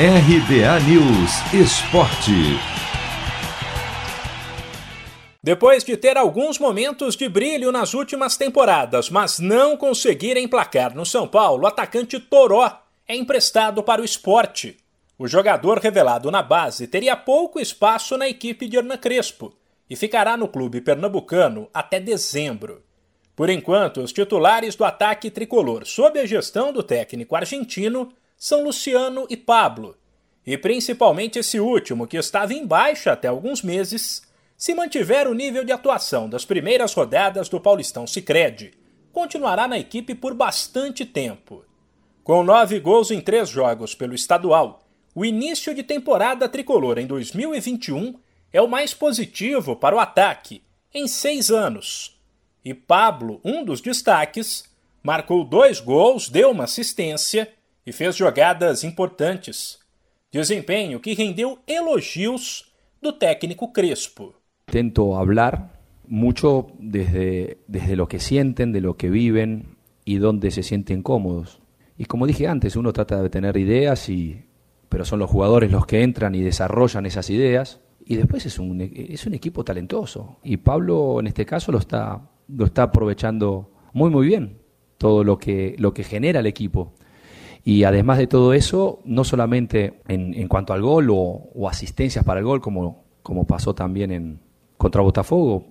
RBA News Esporte. Depois de ter alguns momentos de brilho nas últimas temporadas, mas não conseguir emplacar no São Paulo, o atacante Toró é emprestado para o esporte. O jogador revelado na base teria pouco espaço na equipe de Hernan Crespo e ficará no clube pernambucano até dezembro. Por enquanto, os titulares do ataque tricolor, sob a gestão do técnico argentino, são Luciano e Pablo. E principalmente esse último, que estava em baixa até alguns meses, se mantiver o nível de atuação das primeiras rodadas do Paulistão Sicredi, continuará na equipe por bastante tempo. Com nove gols em três jogos pelo estadual, o início de temporada tricolor em 2021 é o mais positivo para o ataque em seis anos e Pablo, um dos destaques, marcou dois gols, deu uma assistência e fez jogadas importantes. Desempenho que rendeu elogios do técnico Crespo. Tento hablar mucho desde, desde lo que sienten, de lo que viven y donde se sienten cómodos. Y como dije antes, uno trata de tener ideas, y, pero son los jugadores los que entran y desarrollan esas ideas. Y después es un, es un equipo talentoso. Y Pablo en este caso lo está lo está aprovechando muy muy bien todo lo que, lo que genera el equipo. Y además de todo eso, no solamente en, en cuanto al gol o, asistencias para el gol, como, como pasó también en, contra Botafogo,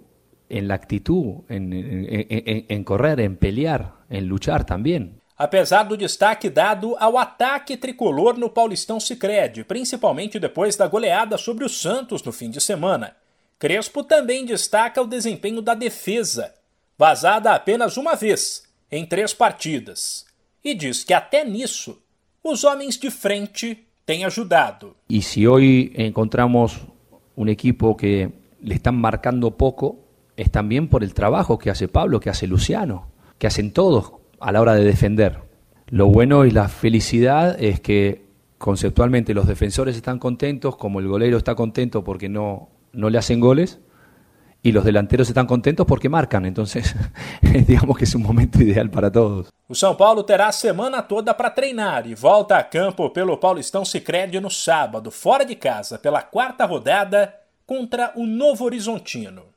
en la actitud, en, en, en, correr, en pelear, en luchar también. Apesar do destaque dado ao ataque tricolor no Paulistão Sicredi, principalmente depois da goleada sobre o Santos no fim de semana, Crespo também destaca o desempenho da defesa, vazada apenas uma vez, em três partidas, e diz que até nisso os homens de frente têm ajudado. E se hoje encontramos um equipo que le están marcando poco, es también por el trabajo que hace Pablo, que hace Luciano, que hacen todos a la hora de defender. Lo bueno y la felicidad es que conceptualmente los defensores están contentos, como el golero está contento porque no, no le hacen goles, y los delanteros están contentos porque marcan, entonces digamos que es un momento ideal para todos. O São Paulo terá a semana toda para treinar e volta a campo pelo Paulistão Sicredi no sábado, fora de casa, pela quarta rodada contra o Novo Horizontino.